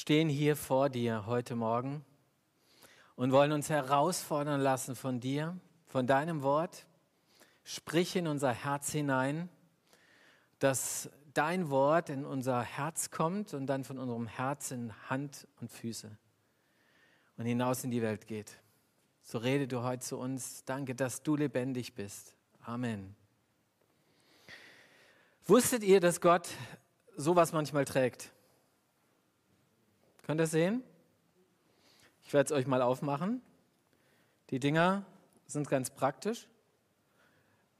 stehen hier vor dir heute Morgen und wollen uns herausfordern lassen von dir, von deinem Wort. Sprich in unser Herz hinein, dass dein Wort in unser Herz kommt und dann von unserem Herz in Hand und Füße und hinaus in die Welt geht. So rede du heute zu uns. Danke, dass du lebendig bist. Amen. Wusstet ihr, dass Gott sowas manchmal trägt? Könnt ihr sehen? Ich werde es euch mal aufmachen. Die Dinger sind ganz praktisch.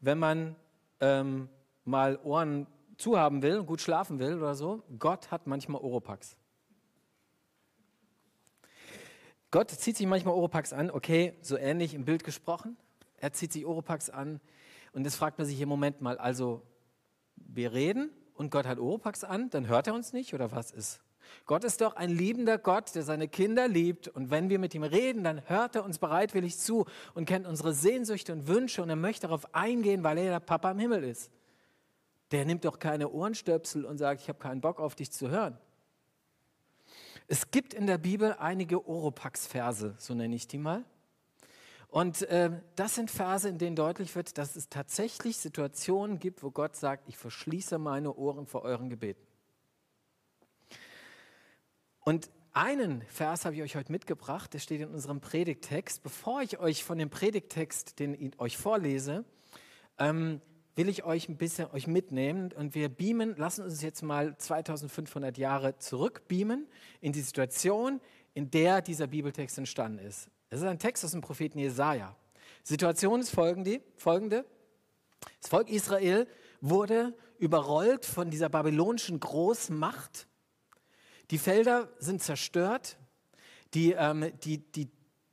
Wenn man ähm, mal Ohren zu haben will, gut schlafen will oder so, Gott hat manchmal Oropax. Gott zieht sich manchmal Oropax an, okay, so ähnlich im Bild gesprochen. Er zieht sich Oropax an und das fragt man sich im Moment mal, also wir reden und Gott hat Oropax an, dann hört er uns nicht oder was ist? Gott ist doch ein liebender Gott, der seine Kinder liebt. Und wenn wir mit ihm reden, dann hört er uns bereitwillig zu und kennt unsere Sehnsüchte und Wünsche und er möchte darauf eingehen, weil er der Papa im Himmel ist. Der nimmt doch keine Ohrenstöpsel und sagt, ich habe keinen Bock auf dich zu hören. Es gibt in der Bibel einige Oropax-Verse, so nenne ich die mal. Und äh, das sind Verse, in denen deutlich wird, dass es tatsächlich Situationen gibt, wo Gott sagt, ich verschließe meine Ohren vor euren Gebeten. Und einen Vers habe ich euch heute mitgebracht, der steht in unserem Predigtext. Bevor ich euch von dem Predigtext, den ich euch vorlese, ähm, will ich euch ein bisschen euch mitnehmen und wir beamen, lassen uns jetzt mal 2500 Jahre zurückbeamen in die Situation, in der dieser Bibeltext entstanden ist. Es ist ein Text aus dem Propheten Jesaja. Situation ist folgende, folgende. Das Volk Israel wurde überrollt von dieser babylonischen Großmacht die Felder sind zerstört, die, ähm, die, die,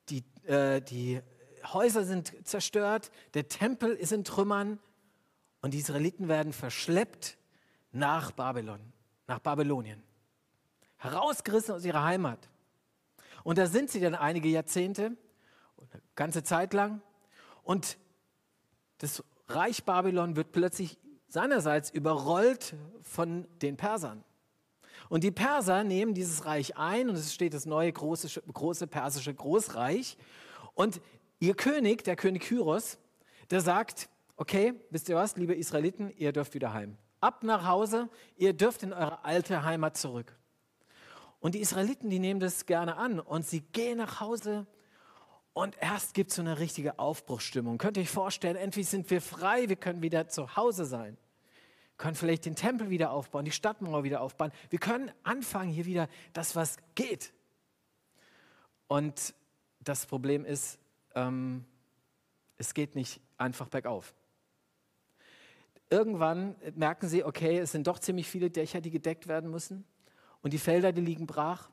die, äh, die Häuser sind zerstört, der Tempel ist in Trümmern und die Israeliten werden verschleppt nach Babylon, nach Babylonien. Herausgerissen aus ihrer Heimat. Und da sind sie dann einige Jahrzehnte, eine ganze Zeit lang. Und das Reich Babylon wird plötzlich seinerseits überrollt von den Persern. Und die Perser nehmen dieses Reich ein und es steht das neue große, große persische Großreich. Und ihr König, der König Kyros, der sagt, okay, wisst ihr was, liebe Israeliten, ihr dürft wieder heim. Ab nach Hause, ihr dürft in eure alte Heimat zurück. Und die Israeliten, die nehmen das gerne an und sie gehen nach Hause und erst gibt es so eine richtige Aufbruchsstimmung. Könnt ihr euch vorstellen, endlich sind wir frei, wir können wieder zu Hause sein können vielleicht den Tempel wieder aufbauen, die Stadtmauer wieder aufbauen. Wir können anfangen, hier wieder das, was geht. Und das Problem ist, ähm, es geht nicht einfach bergauf. Irgendwann merken sie, okay, es sind doch ziemlich viele Dächer, die gedeckt werden müssen. Und die Felder, die liegen brach.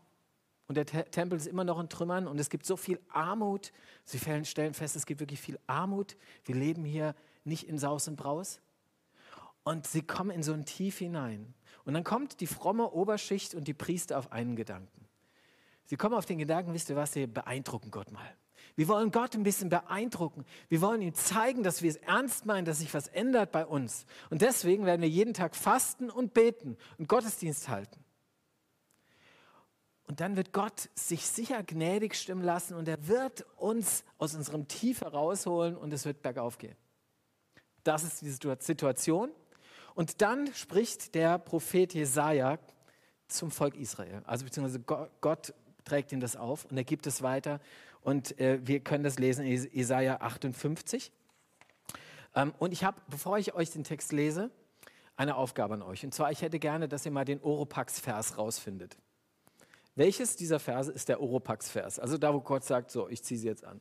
Und der Tempel ist immer noch in Trümmern. Und es gibt so viel Armut. Sie stellen fest, es gibt wirklich viel Armut. Wir leben hier nicht in Saus und Braus. Und sie kommen in so ein Tief hinein. Und dann kommt die fromme Oberschicht und die Priester auf einen Gedanken. Sie kommen auf den Gedanken, wisst ihr was, sie beeindrucken Gott mal. Wir wollen Gott ein bisschen beeindrucken. Wir wollen ihm zeigen, dass wir es ernst meinen, dass sich was ändert bei uns. Und deswegen werden wir jeden Tag fasten und beten und Gottesdienst halten. Und dann wird Gott sich sicher gnädig stimmen lassen und er wird uns aus unserem Tief herausholen und es wird bergauf gehen. Das ist die Situation. Und dann spricht der Prophet Jesaja zum Volk Israel. Also beziehungsweise Gott trägt ihm das auf und er gibt es weiter. Und äh, wir können das lesen in Jesaja 58. Ähm, und ich habe, bevor ich euch den Text lese, eine Aufgabe an euch. Und zwar, ich hätte gerne, dass ihr mal den Oropax-Vers rausfindet. Welches dieser Verse ist der Oropax-Vers? Also da, wo Gott sagt, so, ich ziehe sie jetzt an.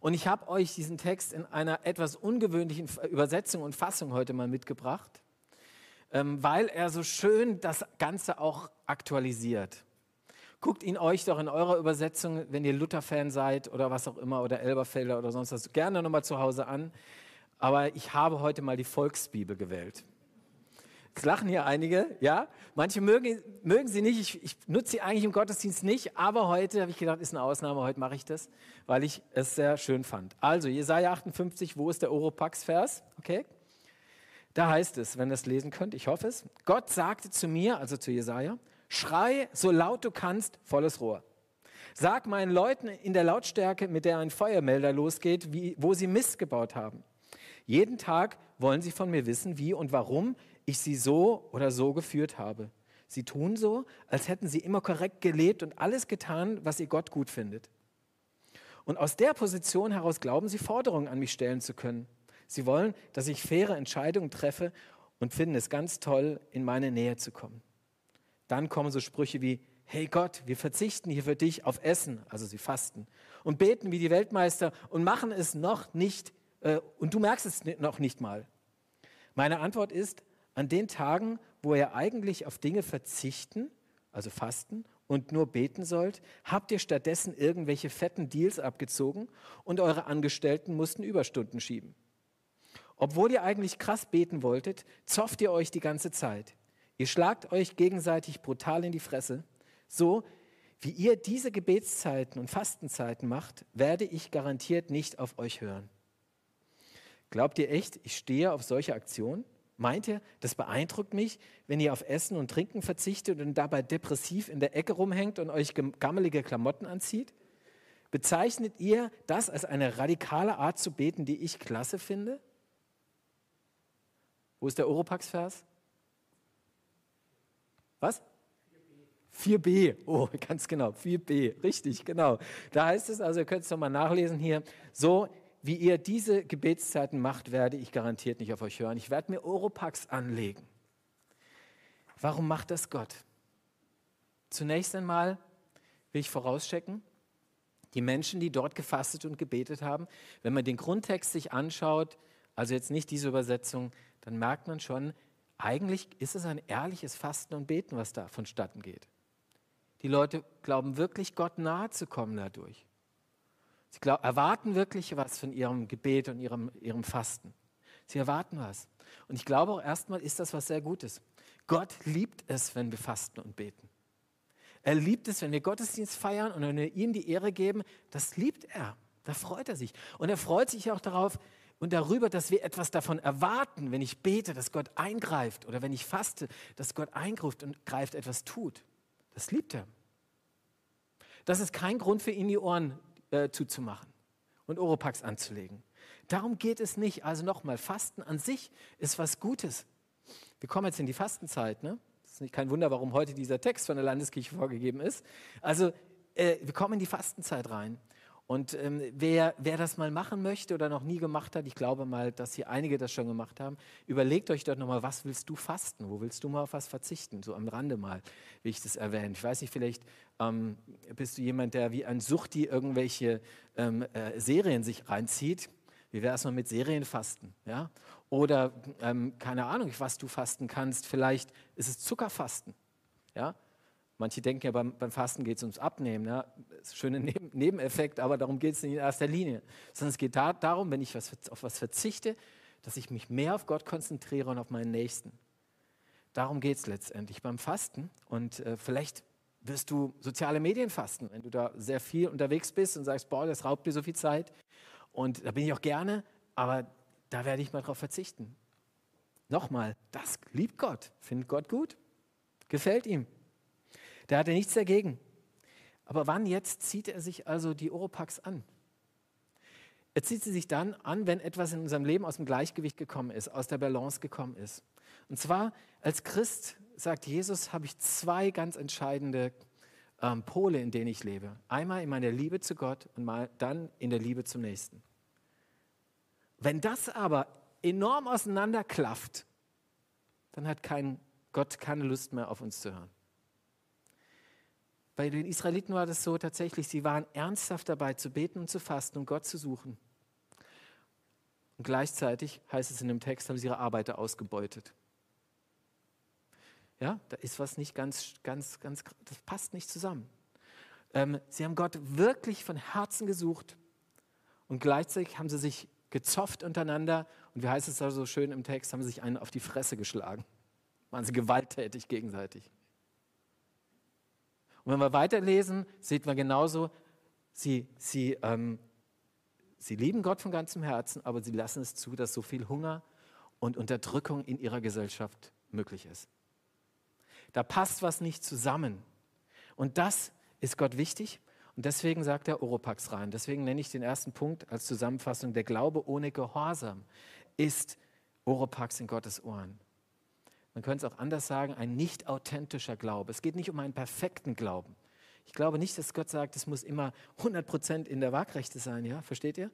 Und ich habe euch diesen Text in einer etwas ungewöhnlichen Übersetzung und Fassung heute mal mitgebracht, ähm, weil er so schön das Ganze auch aktualisiert. Guckt ihn euch doch in eurer Übersetzung, wenn ihr Luther-Fan seid oder was auch immer oder Elberfelder oder sonst was, gerne nochmal zu Hause an. Aber ich habe heute mal die Volksbibel gewählt. Jetzt lachen hier einige, ja. Manche mögen, mögen sie nicht. Ich, ich nutze sie eigentlich im Gottesdienst nicht, aber heute habe ich gedacht, ist eine Ausnahme. Heute mache ich das, weil ich es sehr schön fand. Also, Jesaja 58, wo ist der Oropax-Vers? Okay. Da heißt es, wenn ihr es lesen könnt, ich hoffe es. Gott sagte zu mir, also zu Jesaja, Schrei so laut du kannst, volles Rohr. Sag meinen Leuten in der Lautstärke, mit der ein Feuermelder losgeht, wie, wo sie Mist gebaut haben. Jeden Tag wollen sie von mir wissen, wie und warum ich sie so oder so geführt habe. Sie tun so, als hätten sie immer korrekt gelebt und alles getan, was ihr Gott gut findet. Und aus der Position heraus glauben sie, Forderungen an mich stellen zu können. Sie wollen, dass ich faire Entscheidungen treffe und finden es ganz toll, in meine Nähe zu kommen. Dann kommen so Sprüche wie, hey Gott, wir verzichten hier für dich auf Essen, also sie fasten, und beten wie die Weltmeister und machen es noch nicht, äh, und du merkst es noch nicht mal. Meine Antwort ist, an den Tagen, wo ihr eigentlich auf Dinge verzichten, also fasten, und nur beten sollt, habt ihr stattdessen irgendwelche fetten Deals abgezogen und eure Angestellten mussten Überstunden schieben. Obwohl ihr eigentlich krass beten wolltet, zofft ihr euch die ganze Zeit. Ihr schlagt euch gegenseitig brutal in die Fresse. So wie ihr diese Gebetszeiten und Fastenzeiten macht, werde ich garantiert nicht auf euch hören. Glaubt ihr echt, ich stehe auf solche Aktionen? Meint ihr, das beeindruckt mich, wenn ihr auf Essen und Trinken verzichtet und dabei depressiv in der Ecke rumhängt und euch gammelige Klamotten anzieht? Bezeichnet ihr das als eine radikale Art zu beten, die ich klasse finde? Wo ist der Oropax-Vers? Was? 4b, oh, ganz genau, 4b, richtig, genau. Da heißt es also, ihr könnt es nochmal nachlesen hier, so wie ihr diese Gebetszeiten macht, werde ich garantiert nicht auf euch hören. Ich werde mir Oropax anlegen. Warum macht das Gott? Zunächst einmal will ich vorauschecken, die Menschen, die dort gefastet und gebetet haben, wenn man den Grundtext sich anschaut, also jetzt nicht diese Übersetzung, dann merkt man schon, eigentlich ist es ein ehrliches Fasten und Beten, was da vonstatten geht. Die Leute glauben wirklich, Gott nahe zu kommen dadurch. Sie glaub, erwarten wirklich was von ihrem Gebet und ihrem, ihrem Fasten. Sie erwarten was. Und ich glaube auch erstmal ist das was sehr Gutes. Gott liebt es, wenn wir fasten und beten. Er liebt es, wenn wir Gottesdienst feiern und wenn wir ihm die Ehre geben. Das liebt er. Da freut er sich. Und er freut sich auch darauf, und darüber, dass wir etwas davon erwarten, wenn ich bete, dass Gott eingreift oder wenn ich faste, dass Gott eingreift und greift etwas tut. Das liebt er. Das ist kein Grund für ihn, die Ohren äh, zuzumachen und Oropax anzulegen. Darum geht es nicht. Also nochmal, Fasten an sich ist was Gutes. Wir kommen jetzt in die Fastenzeit. Ne? Das ist kein Wunder, warum heute dieser Text von der Landeskirche vorgegeben ist. Also äh, wir kommen in die Fastenzeit rein. Und ähm, wer, wer das mal machen möchte oder noch nie gemacht hat, ich glaube mal, dass hier einige das schon gemacht haben, überlegt euch dort nochmal, was willst du fasten? Wo willst du mal auf was verzichten? So am Rande mal, wie ich das erwähne. Ich weiß nicht, vielleicht ähm, bist du jemand, der wie ein Suchti irgendwelche ähm, äh, Serien sich reinzieht. Wie wäre es mal mit Serienfasten? Ja? Oder ähm, keine Ahnung, was du fasten kannst. Vielleicht ist es Zuckerfasten. Ja? Manche denken ja, beim, beim Fasten geht es ums Abnehmen. Ja? Schöner Neben Nebeneffekt, aber darum geht es nicht in erster Linie. Sondern es geht da, darum, wenn ich was, auf was verzichte, dass ich mich mehr auf Gott konzentriere und auf meinen Nächsten. Darum geht es letztendlich beim Fasten. Und äh, vielleicht wirst du soziale Medien fasten, wenn du da sehr viel unterwegs bist und sagst, boah, das raubt dir so viel Zeit. Und da bin ich auch gerne, aber da werde ich mal drauf verzichten. Nochmal, das liebt Gott, findet Gott gut, gefällt ihm. Da hat er nichts dagegen. Aber wann jetzt zieht er sich also die Oropax an? Er zieht sie sich dann an, wenn etwas in unserem Leben aus dem Gleichgewicht gekommen ist, aus der Balance gekommen ist. Und zwar als Christ, sagt Jesus, habe ich zwei ganz entscheidende ähm, Pole, in denen ich lebe. Einmal in meiner Liebe zu Gott und mal dann in der Liebe zum Nächsten. Wenn das aber enorm auseinanderklafft, dann hat kein Gott keine Lust mehr auf uns zu hören. Bei den Israeliten war das so tatsächlich, sie waren ernsthaft dabei zu beten und zu fasten und Gott zu suchen. Und gleichzeitig, heißt es in dem Text, haben sie ihre Arbeiter ausgebeutet. Ja, da ist was nicht ganz, ganz, ganz, das passt nicht zusammen. Ähm, sie haben Gott wirklich von Herzen gesucht und gleichzeitig haben sie sich gezofft untereinander und wie heißt es da so schön im Text, haben sie sich einen auf die Fresse geschlagen. Waren sie gewalttätig gegenseitig. Und wenn wir weiterlesen, sieht man genauso, sie, sie, ähm, sie lieben Gott von ganzem Herzen, aber sie lassen es zu, dass so viel Hunger und Unterdrückung in ihrer Gesellschaft möglich ist. Da passt was nicht zusammen. Und das ist Gott wichtig. Und deswegen sagt er Oropax rein. Deswegen nenne ich den ersten Punkt als Zusammenfassung, der Glaube ohne Gehorsam ist Oropax in Gottes Ohren. Man könnte es auch anders sagen, ein nicht authentischer Glaube. Es geht nicht um einen perfekten Glauben. Ich glaube nicht, dass Gott sagt, es muss immer 100% in der Waagrechte sein. Ja, versteht ihr?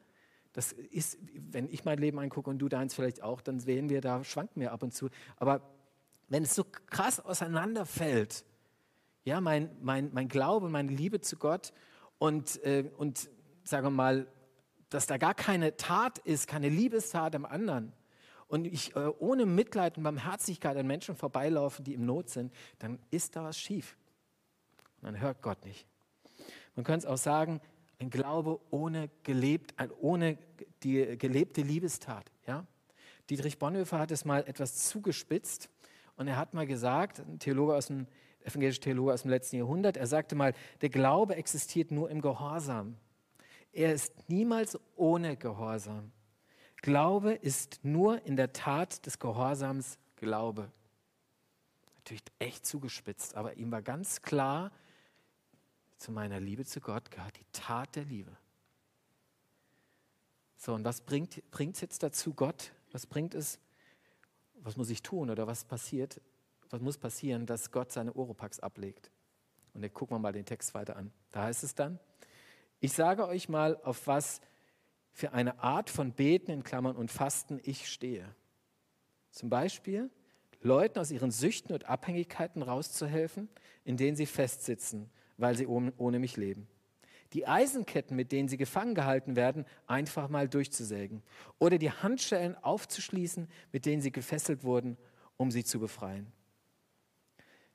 Das ist, wenn ich mein Leben angucke und du deins vielleicht auch, dann sehen wir, da schwanken wir ab und zu. Aber wenn es so krass auseinanderfällt, ja, mein, mein, mein Glaube, meine Liebe zu Gott und, äh, und sagen wir mal, dass da gar keine Tat ist, keine Liebestat am anderen und ich äh, ohne Mitleid und Barmherzigkeit an Menschen vorbeilaufen, die im Not sind, dann ist da was schief. Und dann hört Gott nicht. Man könnte es auch sagen, ein Glaube ohne, gelebt, ohne die gelebte Liebestat. Ja? Dietrich Bonhoeffer hat es mal etwas zugespitzt und er hat mal gesagt, ein Theologe aus dem, evangelischer Theologe aus dem letzten Jahrhundert, er sagte mal, der Glaube existiert nur im Gehorsam. Er ist niemals ohne Gehorsam. Glaube ist nur in der Tat des Gehorsams Glaube. Natürlich echt zugespitzt, aber ihm war ganz klar, zu meiner Liebe zu Gott gehört die Tat der Liebe. So, und was bringt es jetzt dazu, Gott? Was bringt es? Was muss ich tun oder was passiert? Was muss passieren, dass Gott seine Oropax ablegt? Und dann gucken wir mal den Text weiter an. Da heißt es dann, ich sage euch mal, auf was für eine Art von Beten in Klammern und Fasten ich stehe. Zum Beispiel Leuten aus ihren Süchten und Abhängigkeiten rauszuhelfen, in denen sie festsitzen weil sie ohne mich leben. Die Eisenketten, mit denen sie gefangen gehalten werden, einfach mal durchzusägen. Oder die Handschellen aufzuschließen, mit denen sie gefesselt wurden, um sie zu befreien.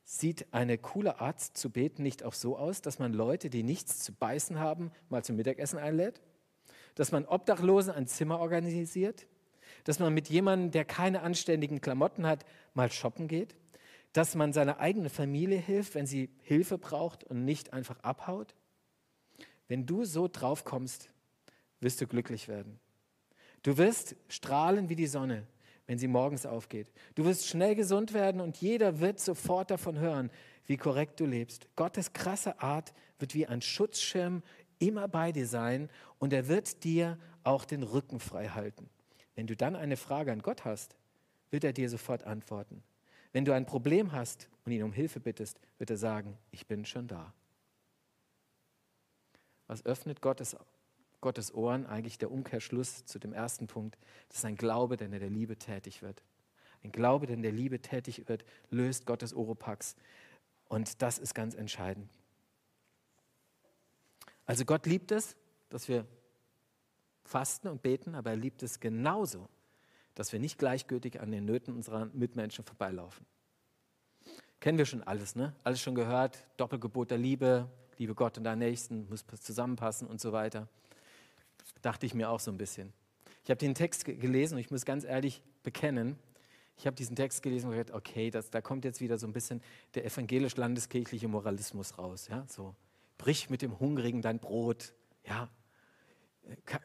Sieht eine coole Art zu beten nicht auch so aus, dass man Leute, die nichts zu beißen haben, mal zum Mittagessen einlädt? Dass man Obdachlosen ein Zimmer organisiert? Dass man mit jemandem, der keine anständigen Klamotten hat, mal shoppen geht? dass man seiner eigenen Familie hilft, wenn sie Hilfe braucht und nicht einfach abhaut? Wenn du so drauf kommst, wirst du glücklich werden. Du wirst strahlen wie die Sonne, wenn sie morgens aufgeht. Du wirst schnell gesund werden und jeder wird sofort davon hören, wie korrekt du lebst. Gottes krasse Art wird wie ein Schutzschirm immer bei dir sein und er wird dir auch den Rücken frei halten. Wenn du dann eine Frage an Gott hast, wird er dir sofort antworten. Wenn du ein Problem hast und ihn um Hilfe bittest, wird er sagen, ich bin schon da. Was öffnet Gottes, Gottes Ohren? Eigentlich der Umkehrschluss zu dem ersten Punkt. Das ist ein Glaube, der in der Liebe tätig wird. Ein Glaube, der in der Liebe tätig wird, löst Gottes Oropax. Und das ist ganz entscheidend. Also Gott liebt es, dass wir fasten und beten, aber er liebt es genauso, dass wir nicht gleichgültig an den Nöten unserer Mitmenschen vorbeilaufen. Kennen wir schon alles, ne? Alles schon gehört. Doppelgebot der Liebe, liebe Gott und deinen Nächsten, muss zusammenpassen und so weiter. Dachte ich mir auch so ein bisschen. Ich habe den Text gelesen und ich muss ganz ehrlich bekennen, ich habe diesen Text gelesen und gedacht, okay, das, da kommt jetzt wieder so ein bisschen der evangelisch-landeskirchliche Moralismus raus. Ja? So, brich mit dem Hungrigen dein Brot, ja,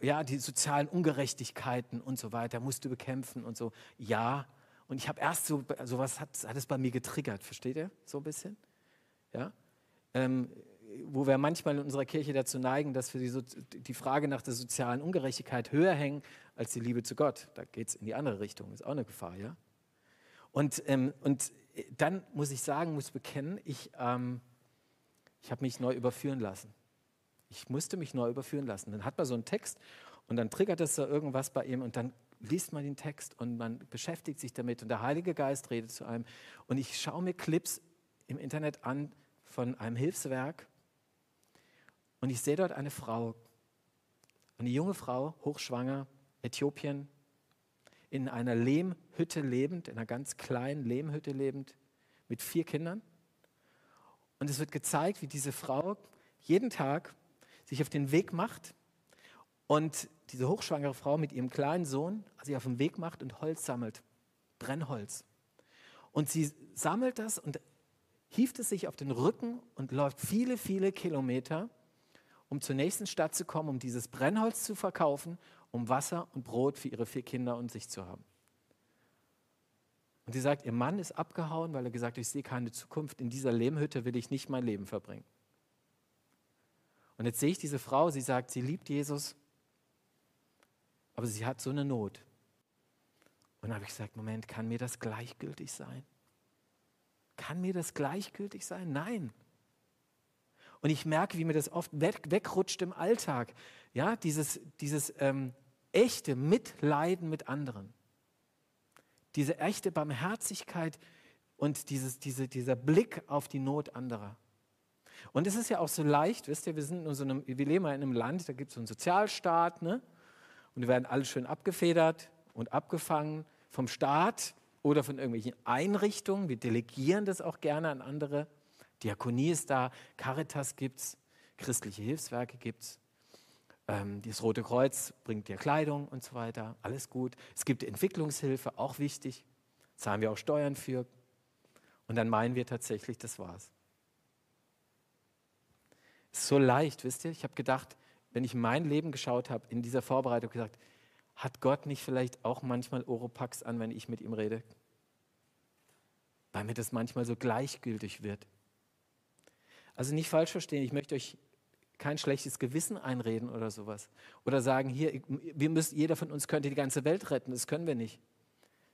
ja, die sozialen Ungerechtigkeiten und so weiter musst du bekämpfen und so. Ja, und ich habe erst so, sowas hat, hat es bei mir getriggert, versteht ihr? So ein bisschen. Ja? Ähm, wo wir manchmal in unserer Kirche dazu neigen, dass wir die, die Frage nach der sozialen Ungerechtigkeit höher hängen als die Liebe zu Gott. Da geht es in die andere Richtung, ist auch eine Gefahr, ja. Und, ähm, und dann muss ich sagen, muss bekennen, ich, ähm, ich habe mich neu überführen lassen. Ich musste mich neu überführen lassen. Dann hat man so einen Text und dann triggert es da irgendwas bei ihm und dann liest man den Text und man beschäftigt sich damit und der Heilige Geist redet zu einem. Und ich schaue mir Clips im Internet an von einem Hilfswerk und ich sehe dort eine Frau, eine junge Frau, hochschwanger, Äthiopien, in einer Lehmhütte lebend, in einer ganz kleinen Lehmhütte lebend, mit vier Kindern. Und es wird gezeigt, wie diese Frau jeden Tag sich auf den Weg macht und diese hochschwangere Frau mit ihrem kleinen Sohn sich auf den Weg macht und Holz sammelt, Brennholz. Und sie sammelt das und hieft es sich auf den Rücken und läuft viele, viele Kilometer, um zur nächsten Stadt zu kommen, um dieses Brennholz zu verkaufen, um Wasser und Brot für ihre vier Kinder und sich zu haben. Und sie sagt, ihr Mann ist abgehauen, weil er gesagt hat, ich sehe keine Zukunft. In dieser Lehmhütte will ich nicht mein Leben verbringen. Und jetzt sehe ich diese Frau, sie sagt, sie liebt Jesus, aber sie hat so eine Not. Und dann habe ich gesagt, Moment, kann mir das gleichgültig sein? Kann mir das gleichgültig sein? Nein. Und ich merke, wie mir das oft weg, wegrutscht im Alltag. Ja, dieses, dieses ähm, echte Mitleiden mit anderen. Diese echte Barmherzigkeit und dieses, diese, dieser Blick auf die Not anderer. Und es ist ja auch so leicht, wisst ihr, wir, sind in so einem, wir leben ja in einem Land, da gibt es so einen Sozialstaat, ne? und wir werden alle schön abgefedert und abgefangen vom Staat oder von irgendwelchen Einrichtungen. Wir delegieren das auch gerne an andere. Diakonie ist da, Caritas gibt es, christliche Hilfswerke gibt es. Ähm, das Rote Kreuz bringt dir Kleidung und so weiter, alles gut. Es gibt Entwicklungshilfe, auch wichtig. Zahlen wir auch Steuern für. Und dann meinen wir tatsächlich, das war's. Ist so leicht, wisst ihr? Ich habe gedacht, wenn ich mein Leben geschaut habe, in dieser Vorbereitung gesagt, hat Gott nicht vielleicht auch manchmal Oropax an, wenn ich mit ihm rede? Weil mir das manchmal so gleichgültig wird. Also nicht falsch verstehen, ich möchte euch kein schlechtes Gewissen einreden oder sowas. Oder sagen, hier, wir müssen, jeder von uns könnte die ganze Welt retten. Das können wir nicht.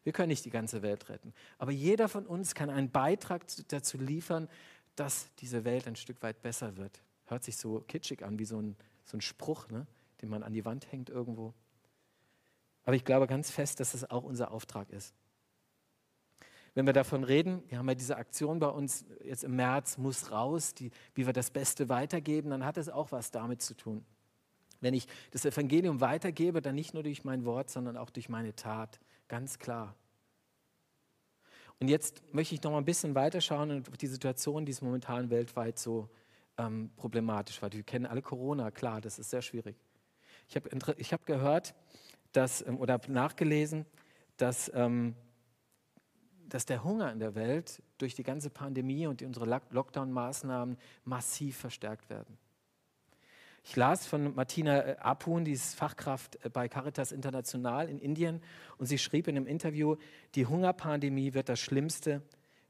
Wir können nicht die ganze Welt retten. Aber jeder von uns kann einen Beitrag dazu liefern, dass diese Welt ein Stück weit besser wird. Hört sich so kitschig an, wie so ein, so ein Spruch, ne, den man an die Wand hängt irgendwo. Aber ich glaube ganz fest, dass das auch unser Auftrag ist. Wenn wir davon reden, wir haben ja diese Aktion bei uns jetzt im März, muss raus, die, wie wir das Beste weitergeben, dann hat es auch was damit zu tun. Wenn ich das Evangelium weitergebe, dann nicht nur durch mein Wort, sondern auch durch meine Tat, ganz klar. Und jetzt möchte ich noch mal ein bisschen weiterschauen auf die Situation, die es momentan weltweit so ähm, problematisch war. Wir kennen alle Corona, klar, das ist sehr schwierig. Ich habe ich hab gehört, dass, ähm, oder nachgelesen, dass ähm, dass der Hunger in der Welt durch die ganze Pandemie und unsere Lockdown-Maßnahmen massiv verstärkt werden. Ich las von Martina äh, Apun, die ist Fachkraft äh, bei Caritas International in Indien, und sie schrieb in einem Interview, die Hungerpandemie wird das Schlimmste.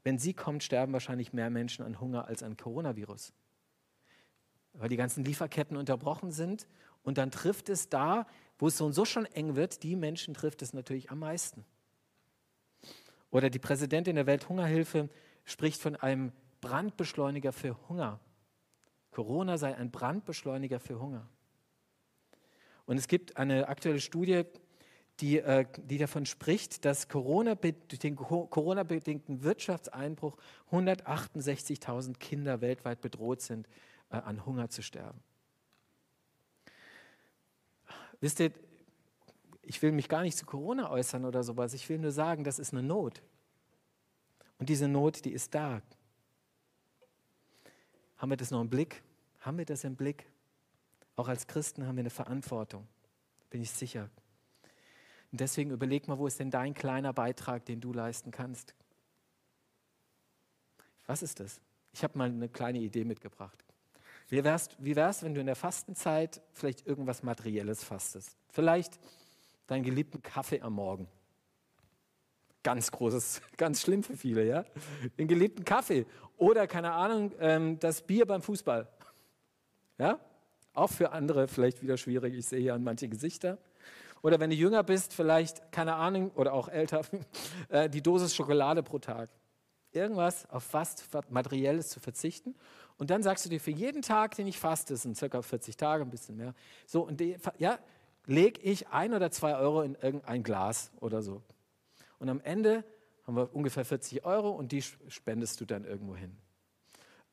Wenn sie kommt, sterben wahrscheinlich mehr Menschen an Hunger als an Coronavirus. Weil die ganzen Lieferketten unterbrochen sind und dann trifft es da, wo es so und so schon eng wird, die Menschen trifft es natürlich am meisten. Oder die Präsidentin der Welthungerhilfe spricht von einem Brandbeschleuniger für Hunger. Corona sei ein Brandbeschleuniger für Hunger. Und es gibt eine aktuelle Studie, die, äh, die davon spricht, dass Corona, durch den Corona-bedingten Wirtschaftseinbruch 168.000 Kinder weltweit bedroht sind, äh, an Hunger zu sterben. Wisst ihr, ich will mich gar nicht zu Corona äußern oder sowas. Ich will nur sagen, das ist eine Not. Und diese Not, die ist da. Haben wir das noch im Blick? Haben wir das im Blick? Auch als Christen haben wir eine Verantwortung, bin ich sicher. Und deswegen überleg mal, wo ist denn dein kleiner Beitrag, den du leisten kannst? Was ist das? Ich habe mal eine kleine Idee mitgebracht. Wie wär's, wie wär's, wenn du in der Fastenzeit vielleicht irgendwas Materielles fastest? Vielleicht deinen geliebten Kaffee am Morgen. Ganz großes, ganz schlimm für viele, ja. Den geliebten Kaffee. Oder, keine Ahnung, ähm, das Bier beim Fußball. Ja? Auch für andere vielleicht wieder schwierig. Ich sehe hier an manche Gesichter. Oder wenn du jünger bist, vielleicht, keine Ahnung, oder auch älter, äh, die Dosis Schokolade pro Tag. Irgendwas auf was Materielles zu verzichten. Und dann sagst du dir, für jeden Tag, den ich faste, sind circa 40 Tage, ein bisschen mehr, so, und die, ja, lege ich ein oder zwei Euro in irgendein Glas oder so. Und am Ende haben wir ungefähr 40 Euro und die spendest du dann irgendwo hin.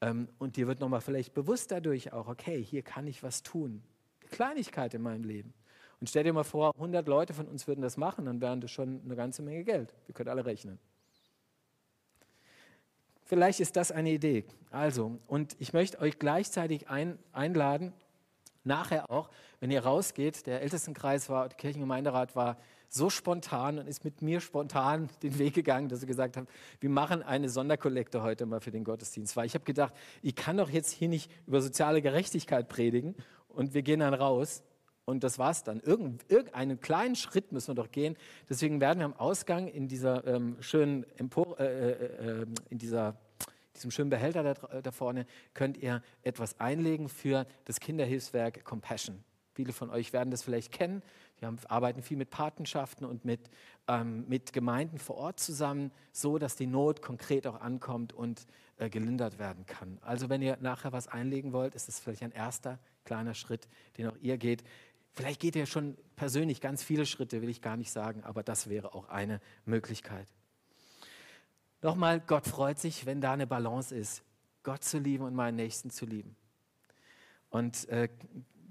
Ähm, und dir wird nochmal vielleicht bewusst dadurch auch, okay, hier kann ich was tun. Eine Kleinigkeit in meinem Leben. Und stell dir mal vor, 100 Leute von uns würden das machen, dann wären das schon eine ganze Menge Geld. Wir können alle rechnen. Vielleicht ist das eine Idee. Also, und ich möchte euch gleichzeitig ein, einladen, nachher auch, wenn ihr rausgeht, der Ältestenkreis war, der Kirchengemeinderat war so spontan und ist mit mir spontan den Weg gegangen, dass sie gesagt haben, wir machen eine Sonderkollekte heute mal für den Gottesdienst. Weil ich habe gedacht, ich kann doch jetzt hier nicht über soziale Gerechtigkeit predigen und wir gehen dann raus und das war's dann. Irgend, irgendeinen kleinen Schritt müssen wir doch gehen. Deswegen werden wir am Ausgang in dieser ähm, schönen Empor, äh, äh, äh, in dieser diesem schönen Behälter da, da, vorne, könnt ihr etwas einlegen für das Kinderhilfswerk Compassion. Viele von euch werden das vielleicht kennen. Wir haben, arbeiten viel mit Patenschaften und mit, ähm, mit Gemeinden vor Ort zusammen, so dass die Not konkret auch ankommt und äh, gelindert werden kann. Also wenn ihr nachher was einlegen wollt, ist das vielleicht ein erster kleiner Schritt, den auch ihr geht. Vielleicht geht ihr schon persönlich ganz viele Schritte, will ich gar nicht sagen, aber das wäre auch eine Möglichkeit. Nochmal, Gott freut sich, wenn da eine Balance ist, Gott zu lieben und meinen Nächsten zu lieben. Und äh,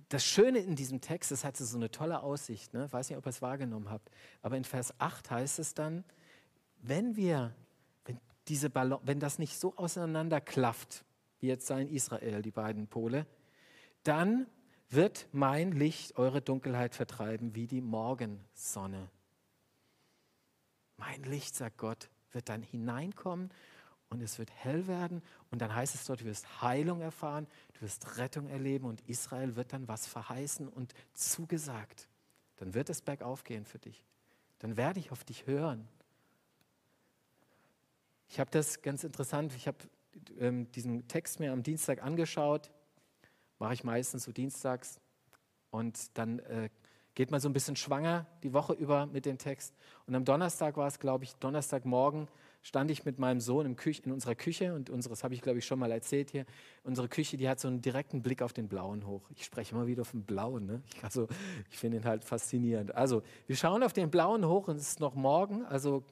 das Schöne in diesem Text, das hat so eine tolle Aussicht, ne? weiß nicht, ob ihr es wahrgenommen habt, aber in Vers 8 heißt es dann, wenn wir, wenn, diese Ballon, wenn das nicht so auseinanderklafft, wie jetzt sei in Israel, die beiden Pole, dann wird mein Licht eure Dunkelheit vertreiben wie die Morgensonne. Mein Licht, sagt Gott, wird dann hineinkommen und es wird hell werden und dann heißt es dort, du wirst Heilung erfahren, du wirst Rettung erleben und Israel wird dann was verheißen und zugesagt. Dann wird es bergauf gehen für dich. Dann werde ich auf dich hören. Ich habe das ganz interessant, ich habe ähm, diesen Text mir am Dienstag angeschaut, mache ich meistens so dienstags und dann äh, geht man so ein bisschen schwanger die Woche über mit dem Text. Und am Donnerstag war es, glaube ich, Donnerstagmorgen stand ich mit meinem Sohn in unserer Küche und unseres habe ich, glaube ich, schon mal erzählt hier. Unsere Küche, die hat so einen direkten Blick auf den Blauen hoch. Ich spreche immer wieder vom Blauen. Ne? Ich, also, ich finde ihn halt faszinierend. Also, wir schauen auf den Blauen hoch und es ist noch morgen. Also,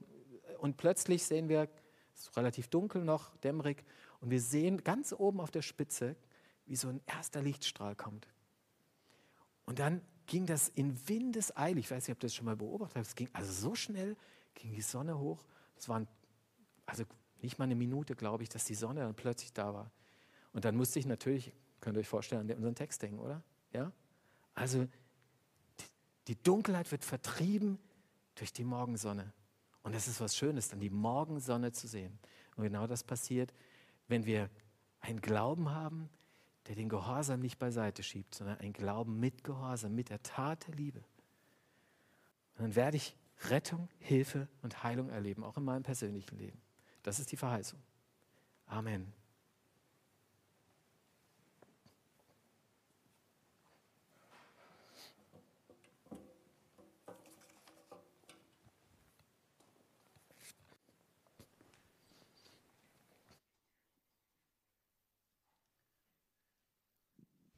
und plötzlich sehen wir, es ist relativ dunkel noch, dämmerig, und wir sehen ganz oben auf der Spitze, wie so ein erster Lichtstrahl kommt. Und dann ging das in Windeseile. Ich weiß nicht, ob ihr das schon mal beobachtet habt. Es ging also so schnell, ging die Sonne hoch. Es waren also nicht mal eine Minute, glaube ich, dass die Sonne dann plötzlich da war. Und dann musste ich natürlich, könnt ihr euch vorstellen, an unseren Text denken, oder? Ja? Also die Dunkelheit wird vertrieben durch die Morgensonne. Und das ist was Schönes, dann die Morgensonne zu sehen. Und genau das passiert, wenn wir einen Glauben haben, der den Gehorsam nicht beiseite schiebt, sondern ein Glauben mit Gehorsam, mit der Tat der Liebe. Und dann werde ich Rettung, Hilfe und Heilung erleben, auch in meinem persönlichen Leben. Das ist die Verheißung. Amen.